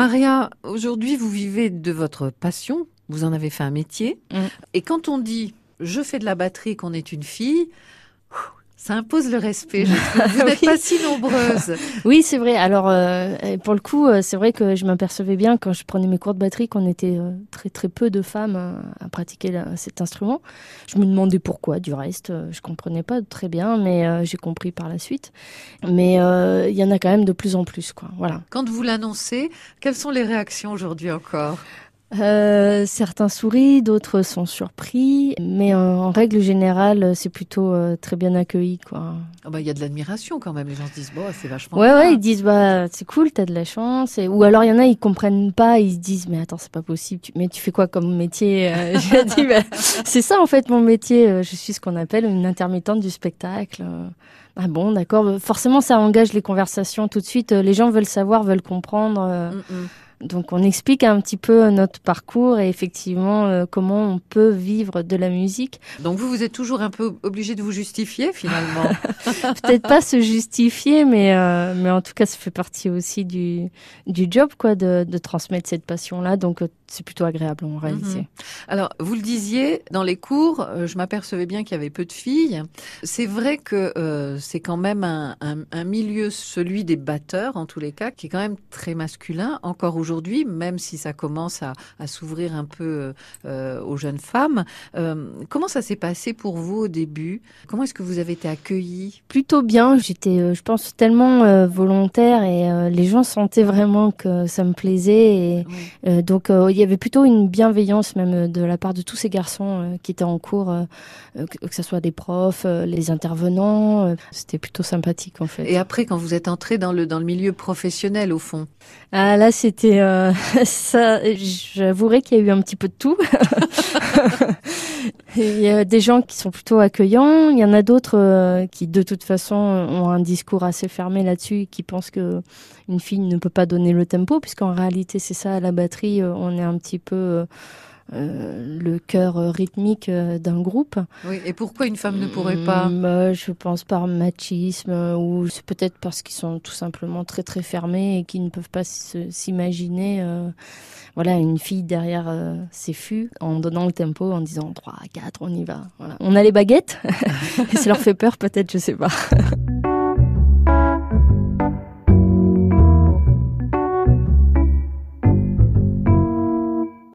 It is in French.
Maria, aujourd'hui, vous vivez de votre passion. Vous en avez fait un métier. Mm. Et quand on dit je fais de la batterie, qu'on est une fille, ça impose le respect. Je trouve. Vous n'êtes Oui. pas si nombreuses. Oui, c'est vrai. Alors, euh, pour le coup, euh, c'est vrai que je m'apercevais bien quand je prenais mes cours de batterie qu'on était euh, très très peu de femmes à pratiquer la- cet instrument. Je me demandais pourquoi. Du reste, je comprenais pas très bien, mais euh, j'ai compris par la suite. Mais il y en a quand même de plus en plus, quoi. Voilà. Quand vous l'annoncez, quelles sont les réactions aujourd'hui encore? Euh, certains sourient, d'autres sont surpris, mais en règle générale, c'est plutôt euh, très bien accueilli, quoi. Ah bah, Il y a de l'admiration quand même. Les gens se disent, bon, c'est vachement Ouais, bien. ouais, ils disent bah c'est cool, t'as de la chance. Et... Ou alors il y en a ils comprennent pas, ils se disent mais attends c'est pas possible. Tu... Mais tu fais quoi comme métier Euh, J'ai dit bah, c'est ça en fait mon métier. Euh, Je suis ce qu'on appelle une intermittente du spectacle. Euh, Ah bon d'accord. Forcément ça engage les conversations tout de suite. Euh, Les gens veulent savoir, veulent comprendre. Mm, mm. Donc on explique un petit peu notre parcours et effectivement euh, comment on peut vivre de la musique. Donc vous, vous êtes toujours un peu obligé de vous justifier finalement. peut-être pas se justifier, mais euh, mais en tout cas, ça fait partie aussi du du job, quoi, de, de transmettre cette passion-là. Donc euh, c'est plutôt agréable en réalité. Mhm. Alors, vous le disiez, dans les cours, je m'apercevais bien qu'il y avait peu de filles. C'est vrai que euh, c'est quand même un, un- un milieu, celui des batteurs en tous les cas, qui est quand même très masculin encore aujourd'hui, même si ça commence à, à s'ouvrir un peu euh, aux jeunes femmes. Euh, comment ça s'est passé pour vous au début? Comment est-ce que vous avez été accueillis Plutôt bien. J'étais, euh, je pense, tellement volontaire et les gens sentaient vraiment que ça me plaisait. Et donc il y avait plutôt une bienveillance même de la part de tous ces garçons qui étaient en cours, que, que ce soit des profs, les intervenants. C'était plutôt sympathique en fait. Et après, quand vous êtes entré dans le, dans le milieu professionnel, au fond, Ah là, c'était euh, ça. J'avouerai qu'il y a eu un petit peu de tout. Il y a des gens qui sont plutôt accueillants. Il y en a d'autres euh, qui, de toute façon, ont un discours assez fermé là-dessus, qui pensent que une fille ne peut pas donner le tempo, puisqu'en réalité, c'est ça. À la batterie, euh, on est un petit peu euh, le cœur rythmique euh, d'un groupe. oui. Et pourquoi une femme ne pourrait pas Mm, bah, Je pense par machisme euh, ou c'est peut-être parce qu'ils sont tout simplement très très fermés et qu'ils ne peuvent pas s'imaginer euh, voilà, une fille derrière euh, ses fûts en donnant le tempo, en disant 3, 4, on y va. Voilà. On a les baguettes et ça leur fait peur peut-être, je sais pas.